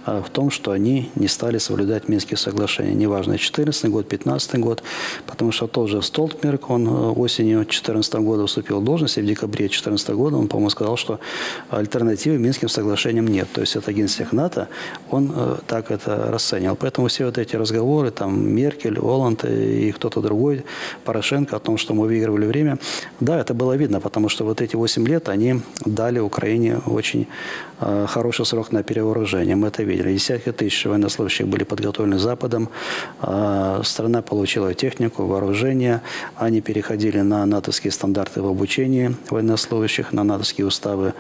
а, в том, что они не стали соблюдать Минские соглашения. Неважно, 14 год, 15 год, потому что тот же Столтмерк, он э, осенью 2014 года вступил в должность, и в декабре 2014 года он, по-моему, сказал, что альтернативы Минским соглашениям нет. То есть это генсек НАТО, он э, так это расценивал. Поэтому все вот эти разговоры, там, Меркель, Оланд и кто-то другой, Порошенко, о том, что мы выигрывали время, да, это было видно, потому что вот эти 8 лет они дали Украине очень э, хороший срок на перевооружение. Мы это видели. Десятки тысяч военнослужащих были подготовлены Западом. Э, страна получила технику, вооружение. Они переходили на натовские стандарты в обучении военнослужащих, на натовские уставы.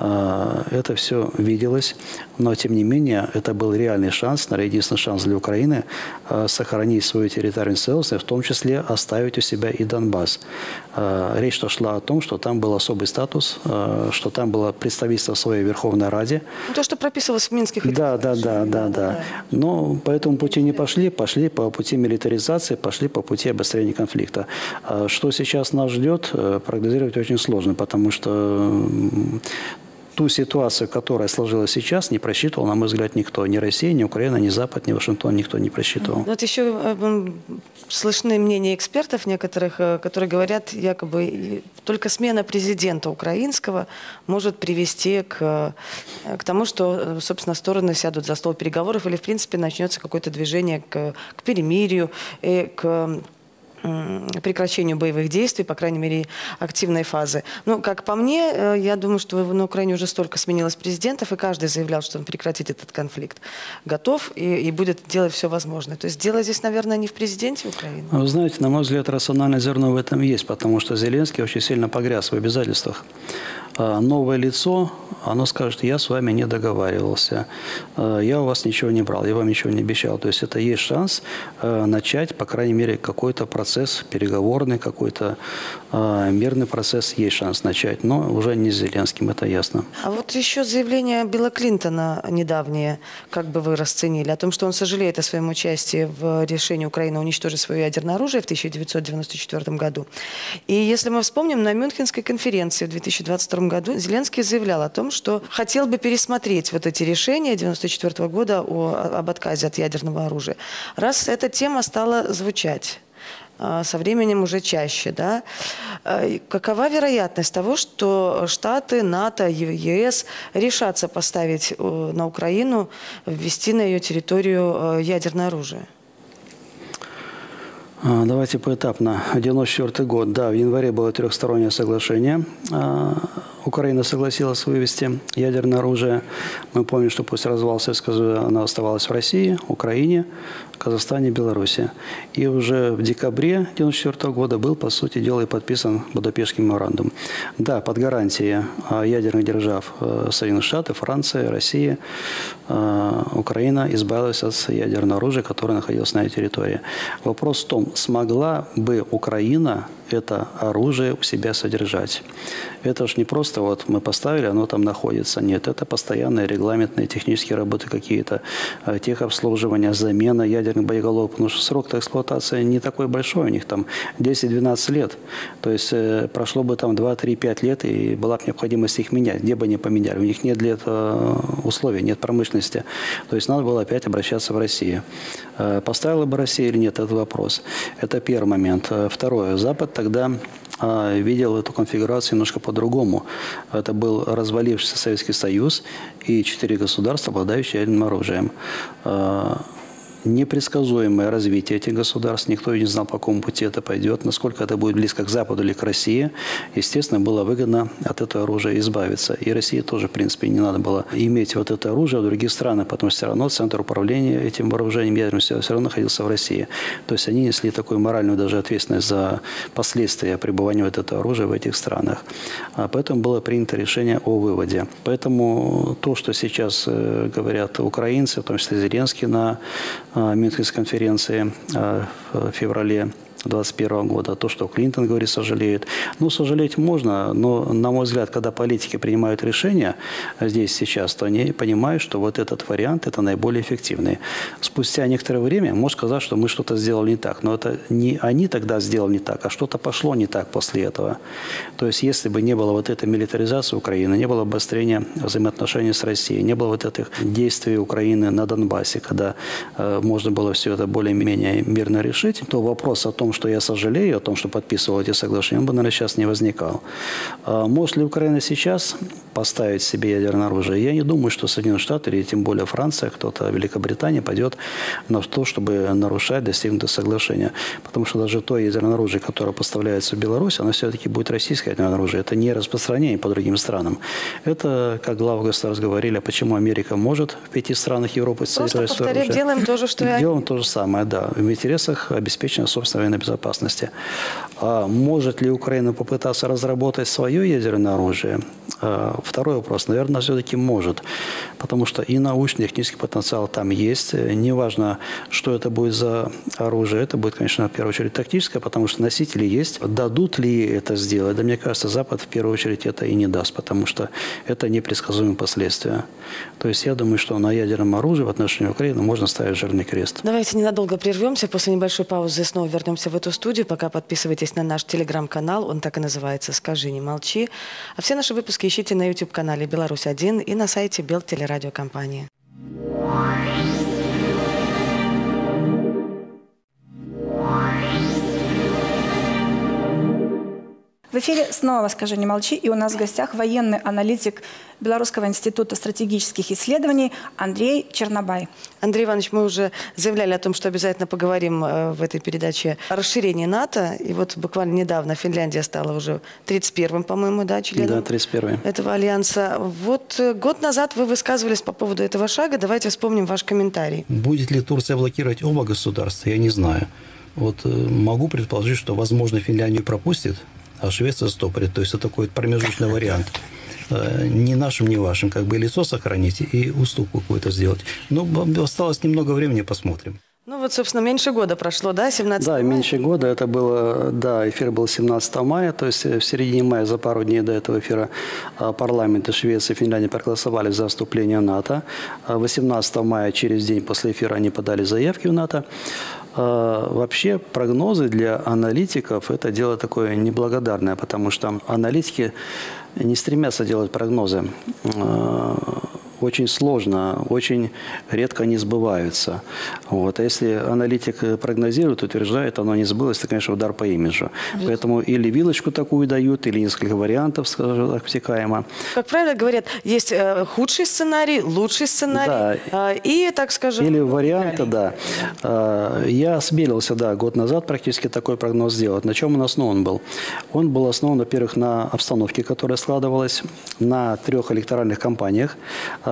Э, это все виделось. Но, тем не менее, это был реальный шанс, наверное, единственный шанс для Украины э, сохранить свою территориальную целостность, в том числе оставить у себя и Донбасс. Э, Речь шла о том, что там был особый статус, что там было представительство в своей Верховной Раде. Ну, То, что прописывалось в Минских Да, да, да, да, да. Но по этому пути не пошли, пошли по пути милитаризации, пошли по пути обострения конфликта. А Что сейчас нас ждет, э, прогнозировать очень сложно, потому что ту ситуацию, которая сложилась сейчас, не просчитывал, на мой взгляд, никто. Ни Россия, ни Украина, ни Запад, ни Вашингтон, никто не просчитывал. Вот еще э, слышны мнения экспертов некоторых, э, которые говорят, якобы только смена президента украинского может привести к, э, к тому, что, собственно, стороны сядут за стол переговоров или, в принципе, начнется какое-то движение к, к перемирию и к прекращению боевых действий, по крайней мере, активной фазы. Ну, как по мне, э, я думаю, что на Украине уже столько сменилось президентов, и каждый заявлял, что он прекратит этот конфликт. Готов и, и будет делать все возможное. То есть дело здесь, наверное, не в президенте Украины. Вы знаете, на мой взгляд, рациональное зерно в этом есть, потому что Зеленский очень сильно погряз в обязательствах. А, Новое лицо, оно скажет, я с вами не договаривался, а, я у вас ничего не брал, я вам ничего не обещал. То есть это есть шанс а, начать, по крайней мере, какой-то процесс переговорный, какой-то мирный процесс, есть шанс начать, но уже не с Зеленским, это ясно. А вот еще заявление Билла Клинтона недавнее, как бы вы расценили, о том, что он сожалеет о своем участии в решении Украины уничтожить свое ядерное оружие в 1994 году. И если мы вспомним, на Мюнхенской конференции в 2022 году Зеленский заявлял о том, что хотел бы пересмотреть вот эти решения 1994 года о, об отказе от ядерного оружия. Раз эта тема стала звучать, а, со временем уже чаще. Да? А, Какова вероятность того, что Штаты, НАТО, ЕС решатся поставить э, на Украину, ввести на ее территорию э, ядерное оружие? А, давайте поэтапно. 94 год. Да, в январе было трехстороннее соглашение. А, Украина согласилась вывести ядерное оружие. Мы помним, что после развала Советского Союза она оставалась в России, Украине, Казахстане, Беларуси. И уже в декабре 1994 года был, по сути дела, и подписан Будапештский меморандум. Да, под гарантией а, ядерных держав э, Соединенных Штатов, Франция, Россия, э, Украина избавилась от ядерного оружия, которое находилось на ее территории. Вопрос в том, смогла бы Украина это оружие у себя содержать. Это же не просто вот мы поставили, оно там находится. Нет, это постоянные регламентные технические работы какие-то, э, техобслуживание, замена ядерных боеголовок, потому что срок эксплуатации не такой большой, у них там 10-12 лет. То есть э, прошло бы там 2-3-5 лет, и была бы необходимость их менять, где бы они поменяли. У них нет для этого условий, нет промышленности. То есть надо было опять обращаться в Россию. Э, поставила бы Россия или нет, это вопрос. Это первый момент. Второе. Запад тогда видел эту конфигурацию немножко по-другому. Это был развалившийся Советский Союз и четыре государства, обладающие ядерным оружием. А, непредсказуемое развитие этих государств. Никто не знал, по какому пути это пойдет, насколько это будет близко к Западу или к России. Естественно, было выгодно от этого оружия избавиться. И России тоже, в принципе, не надо было иметь вот это оружие в других странах, потому что все равно центр управления этим вооружением ядерным все равно находился в России. То есть они несли такую моральную даже ответственность за последствия пребывания вот этого оружия в этих странах. А поэтому было принято решение о выводе. Поэтому то, что сейчас э, говорят украинцы, в том числе Зеленский на Мюнхенской конференции в феврале 2021 года, то, что Клинтон говорит, сожалеет. Ну, сожалеть можно, но, на мой взгляд, когда политики принимают решения здесь сейчас, то они понимают, что вот этот вариант – это наиболее эффективный. Спустя некоторое время можно сказать, что мы что-то сделали не так, но это не они тогда сделали не так, а что-то пошло не так после этого. То есть, если бы не было вот этой милитаризации Украины, не было обострения взаимоотношений с Россией, не было вот этих действий Украины на Донбассе, когда э, можно было все это более-менее мирно решить, то вопрос о том, том, что я сожалею о том, что подписывал эти соглашения, он бы, наверное, сейчас не возникал. А может ли Украина сейчас поставить себе ядерное оружие? Я не думаю, что Соединенные Штаты или тем более Франция, кто-то Великобритания пойдет на то, чтобы нарушать достигнутое соглашение. Потому что даже то ядерное оружие, которое поставляется в Беларусь, оно все-таки будет российское ядерное оружие. Это не распространение по другим странам. Это, как главы государств говорили, а почему Америка может в пяти странах Европы Просто повторим, делаем то же, что и. Делаем то же самое, да. В интересах обеспечения собственной безопасности. А может ли Украина попытаться разработать свое ядерное оружие? Второй вопрос. Наверное, все-таки может. Потому что и научный, и технический потенциал там есть. Неважно, что это будет за оружие. Это будет, конечно, в первую очередь тактическое, потому что носители есть. Дадут ли это сделать? Да мне кажется, Запад в первую очередь это и не даст, потому что это непредсказуемые последствия. То есть я думаю, что на ядерном оружии в отношении Украины можно ставить жирный крест. Давайте ненадолго прервемся. После небольшой паузы снова вернемся в эту студию. Пока подписывайтесь на наш телеграм-канал. Он так и называется «Скажи, не молчи». А все наши выпуски ищите на YouTube-канале «Беларусь-1» и на сайте Белтелерадиокомпании. В эфире снова «Скажи, не молчи», и у нас в гостях военный аналитик Белорусского института стратегических исследований Андрей Чернобай. Андрей Иванович, мы уже заявляли о том, что обязательно поговорим э, в этой передаче о расширении НАТО. И вот буквально недавно Финляндия стала уже 31-м, по-моему, да, членом да, 31 этого альянса. Вот э, год назад вы высказывались по поводу этого шага. Давайте вспомним ваш комментарий. Будет ли Турция блокировать оба государства, я не знаю. Вот э, могу предположить, что, возможно, Финляндию пропустит, а Швеция стопорит. То есть это такой промежуточный (laughs) вариант. Э, ни нашим, ни вашим. Как бы лицо сохранить и уступку какую-то сделать. Но осталось немного времени, посмотрим. Ну вот, собственно, меньше года прошло, да, 17 Да, мая? меньше года. Это было, да, эфир был 17 мая, то есть в середине мая, за пару дней до этого эфира, а, парламенты Швеции и Финляндии проголосовали за вступление в НАТО. 18 а мая, через день после эфира, они подали заявки в НАТО. А, вообще прогнозы для аналитиков – это дело такое неблагодарное, потому что аналитики не стремятся делать прогнозы. А, очень сложно, очень редко они сбываются. Вот. А если аналитик прогнозирует, утверждает, оно не сбылось, это, конечно, удар по имиджу. Поэтому или вилочку такую дают, или несколько вариантов, скажем так, обтекаемо. Как правильно говорят, есть э, худший сценарий, лучший сценарий Да. э, и, так скажем... Или варианты, да. А, Я осмелился, да, год назад практически такой прогноз сделать. На чем он основан был? Он был основан, во-первых, на обстановке, которая складывалась, на трех электоральных кампаниях.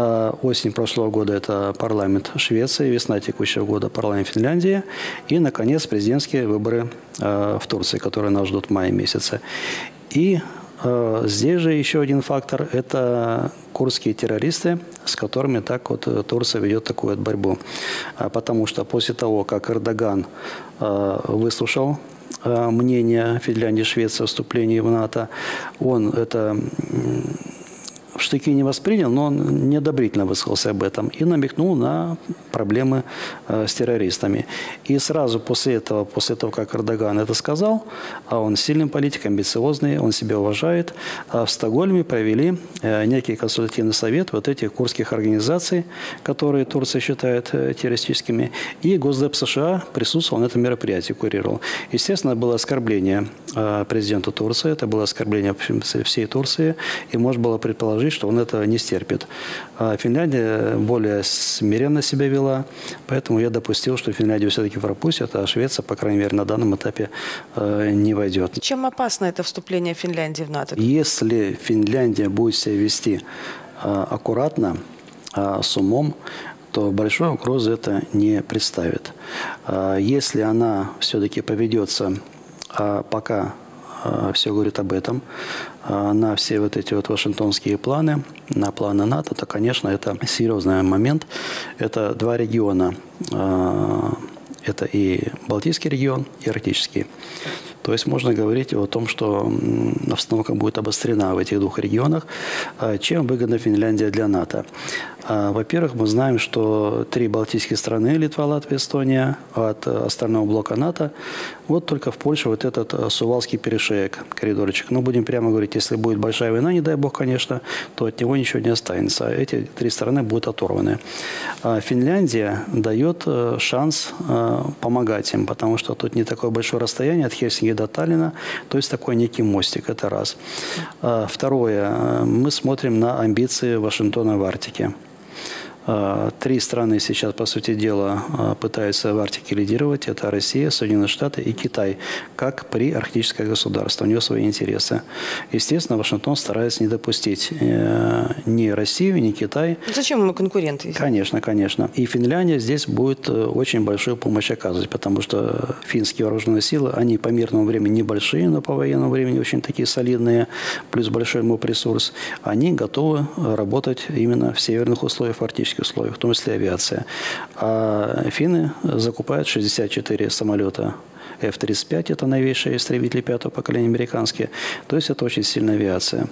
А, Осень прошлого года – это парламент Швеции, весна текущего года – парламент Финляндии. И, наконец, президентские выборы а, в Турции, которые нас ждут в мае месяце. И Э, Здесь же еще один фактор – это курдские террористы, с которыми так вот Турция ведет такую вот борьбу. А Потому что после того, как Эрдоган выслушал мнение Финляндии и Швеции о вступлении в НАТО, он это в штыки не воспринял, но он неодобрительно высказался об этом и намекнул на проблемы э, с террористами. И сразу после этого, после того, как Эрдоган это сказал, а он сильный политик, амбициозный, он себя уважает, а в Стокгольме провели э, некий консультативный совет вот этих курдских организаций, которые Турция считает э, террористическими, и Госдеп США присутствовал на этом мероприятии, курировал. Естественно, было оскорбление президенту Турции, это было оскорбление всей Турции, и можно было предположить, что он этого не стерпит. А Финляндия более смиренно себя вела, поэтому я допустил, что Финляндию все-таки пропустят, а Швеция, по крайней мере, на данном этапе э, не войдет. Чем опасно это вступление Финляндии в НАТО? Если Финляндия будет себя вести а, аккуратно, а, с умом, то большой угрозы это не представит. Если она все-таки поведется, пока все говорит об этом, на все вот эти вот вашингтонские планы, на планы НАТО, то, конечно, это серьезный момент. Это два региона. а, Это и Балтийский регион, и Арктический. То есть можно говорить о том, что обстановка будет обострена в этих двух регионах. А Чем выгодна Финляндия для НАТО? А, Во-первых, мы знаем, что три балтийские страны, Литва, Латвия, Эстония, от э, остального блока НАТО, вот только в Польше вот этот э, Сувалский перешеек, коридорчик. Ну, будем прямо говорить, если будет большая война, не дай бог, конечно, то от него ничего не останется. Эти три страны будут оторваны. А Финляндия дает э, шанс помогать им, потому что тут не такое большое расстояние от Хельсинки до Таллина, то есть такой некий мостик, это раз. А Второе, мы смотрим на амбиции Вашингтона в Арктике. А, Три страны сейчас, по сути дела, а, пытаются в Арктике лидировать. Это Россия, Соединенные Штаты и Китай, как при арктическое государство. У него свои интересы. Естественно, Вашингтон старается не допустить э, ни Россию, ни Китай Зачем ему конкуренты? Конечно, конечно. И Финляндия здесь будет э, очень большую помощь оказывать, потому что финские вооруженные силы, они по мирному времени небольшие, но по военному времени очень такие солидные, плюс большой МОП ресурс. Они готовы работать именно в северных условиях, в арктических условиях, в том числе авиация. А финны закупают 64 самолета F-35, это новейшие истребители пятого поколения американские. То есть это очень сильная авиация.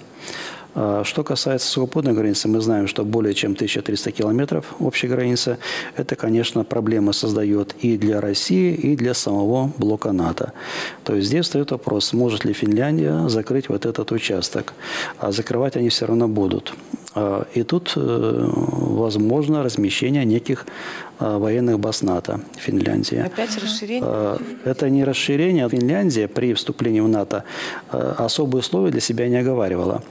А Что касается сухопутной границы, мы знаем, что более чем 1300 километров общей границы. Это, конечно, проблемы создает и для России, и для самого блока НАТО. То есть здесь встает вопрос, сможет ли Финляндия закрыть вот этот участок. А закрывать они все равно будут. А, И тут э, возможно размещение неких а, военных баз НАТО в Финляндии. Опять расширение? Э, Это не расширение. Финляндия при вступлении в НАТО э, особые условия для себя не оговаривала.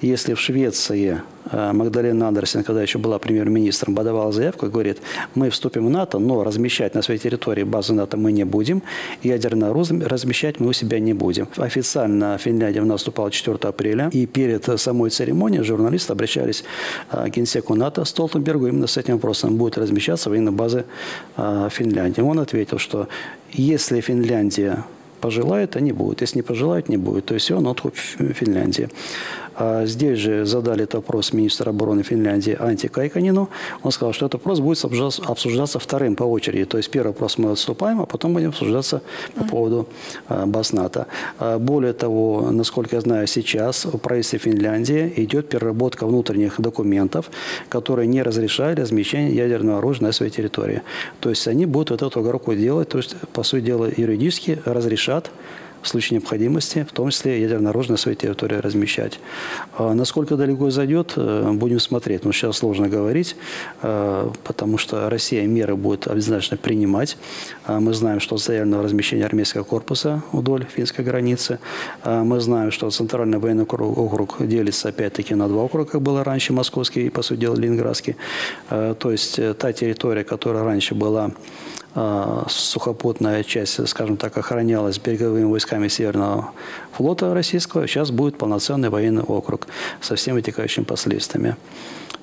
Если в Швеции Магдалена Андерсен, когда еще была премьер-министром, подавала заявку и говорит, мы вступим в НАТО, но размещать на своей территории базы НАТО мы не будем, ядерное оружие размещать мы у себя не будем. Официально Финляндия в нас вступала 4 апреля, и перед самой церемонией журналисты обращались э, к генсеку НАТО Столтенбергу именно с этим вопросом, будет размещаться военные базы э, Финляндии. Он ответил, что если Финляндия пожелает, они будут. Если не пожелают, не будет. То есть он отход Финляндии. А здесь же задали этот вопрос министра обороны Финляндии Анти Кайканину. Он сказал, что этот вопрос будет обсуждаться, вторым по очереди. То есть первый вопрос мы отступаем, а потом будем обсуждаться по поводу а, баз НАТО. А, более того, насколько я знаю, сейчас в правительстве Финляндии идет переработка внутренних документов, которые не разрешают размещение ядерного оружия на своей территории. То есть они будут вот эту оговорку делать, то есть, по сути дела, юридически разрешат в случае необходимости, в том числе ядерное оружие на своей территории размещать. А насколько далеко зайдет, э, будем смотреть. Но сейчас сложно говорить, э, потому что Россия меры будет обязательно принимать. А мы знаем, что заявлено размещение армейского корпуса вдоль финской границы. А мы знаем, что Центральный военный округ делится опять-таки на два округа, как было раньше, московский и, по сути дела, ленинградский. Э, то есть та территория, которая раньше была сухопутная часть, скажем так, охранялась береговыми войсками Северного флота российского, сейчас будет полноценный военный округ со всеми вытекающими последствиями.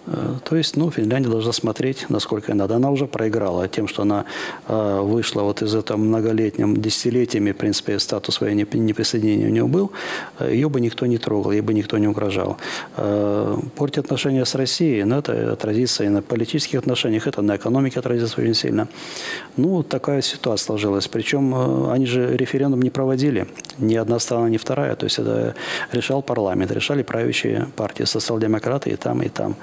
Э, то есть, ну, Финляндия должна смотреть, насколько ей надо. Она уже проиграла тем, что она э, вышла вот из этого многолетним, десятилетиями, в принципе, статус военной неприсоединения у нее был. Э, ее бы никто не трогал, ей бы никто не угрожал. Э, портить отношения с Россией, ну, это отразится и на политических отношениях, это на экономике отразится очень сильно. Ну, такая ситуация сложилась. Причем э, они же референдум не проводили. Ни одна страна, ни вторая. То есть это решал парламент, решали правящие партии, социал-демократы и там, и там.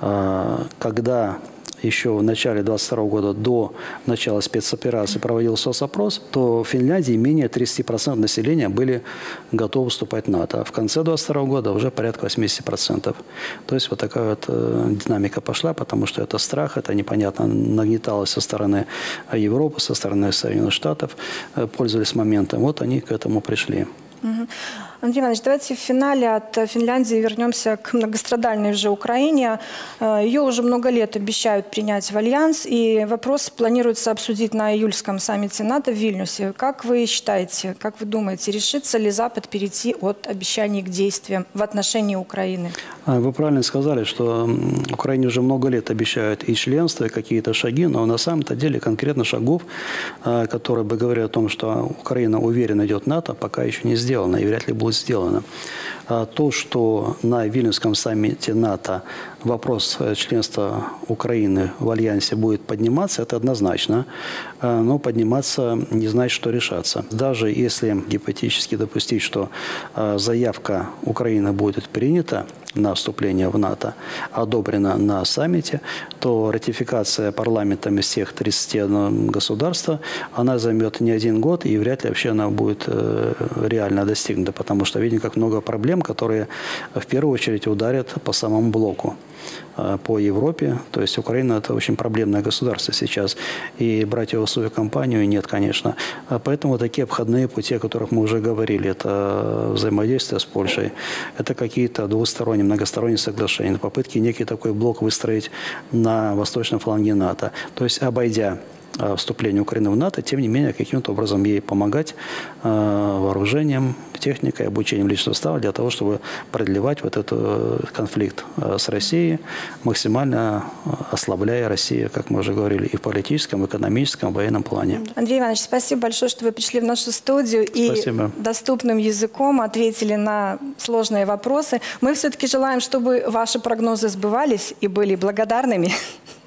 А, когда еще в начале 22 года, до начала спецоперации, проводил соцопрос, то в Финляндии менее 30% населения были готовы вступать в НАТО. А в конце 22 года уже порядка 80%. То есть вот такая вот э, динамика пошла, потому что это страх, это непонятно нагнеталось со стороны Европы, со стороны Соединенных Штатов, э, пользовались моментом. Вот они к этому пришли. Андрей Иванович, давайте в финале от Финляндии вернемся к многострадальной уже Украине. Э, Ее уже много лет обещают принять в Альянс, и вопрос планируется обсудить на июльском саммите НАТО в Вильнюсе. Как вы считаете, как вы думаете, решится ли Запад перейти от обещаний к действиям в отношении Украины? А, вы правильно сказали, что Украине уже много лет обещают и членство, и какие-то шаги, но на самом-то деле конкретно шагов, а, которые бы говорили о том, что Украина уверенно идет в НАТО, пока еще не сделано и вряд ли будет сделано. А то, что на Вильнюсском саммите НАТО вопрос э, членства Украины в Альянсе будет подниматься, это однозначно. Э, но подниматься не значит, что решаться. Даже если гипотетически допустить, что э, заявка Украины будет принята на вступление в НАТО, одобрена на саммите, то ратификация парламентами всех 31 государства, она займет не один год, и вряд ли вообще она будет реально достигнута, потому что видим, как много проблем, которые в первую очередь ударят по самому блоку. Э, по Европе. То есть Украина – это очень проблемное государство сейчас. И брать его в свою компанию нет, конечно. А поэтому такие обходные пути, о которых мы уже говорили, это взаимодействие с Польшей, это какие-то двусторонние, многосторонние соглашения, попытки некий такой блок выстроить на восточном фланге НАТО. То есть обойдя вступления Украины в НАТО, тем не менее, каким-то образом ей помогать э, вооружением, техникой, обучением личного состава для того, чтобы продлевать вот этот э, конфликт с Россией, максимально ослабляя Россию, как мы уже говорили, и в политическом, и экономическом, и военном плане. Андрей Иванович, спасибо большое, что вы пришли в нашу студию спасибо. и доступным языком ответили на сложные вопросы. Мы все-таки желаем, чтобы ваши прогнозы сбывались и были благодарными.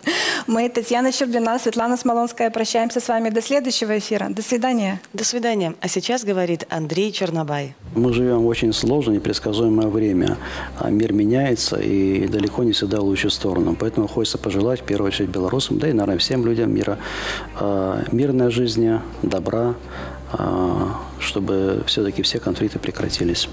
(laughs) Мы, Татьяна Щербина, Светлана Смолонская, прощаемся с вами до следующего эфира. До свидания. До свидания. А сейчас говорит Андрей Чернобай. Мы живем в очень сложное, непредсказуемое время. А мир меняется и далеко не всегда в лучшую сторону. Поэтому хочется пожелать, в первую очередь, белорусам, да и, наверное, всем людям мира, а, мирной жизни, добра, а, чтобы все-таки все конфликты прекратились.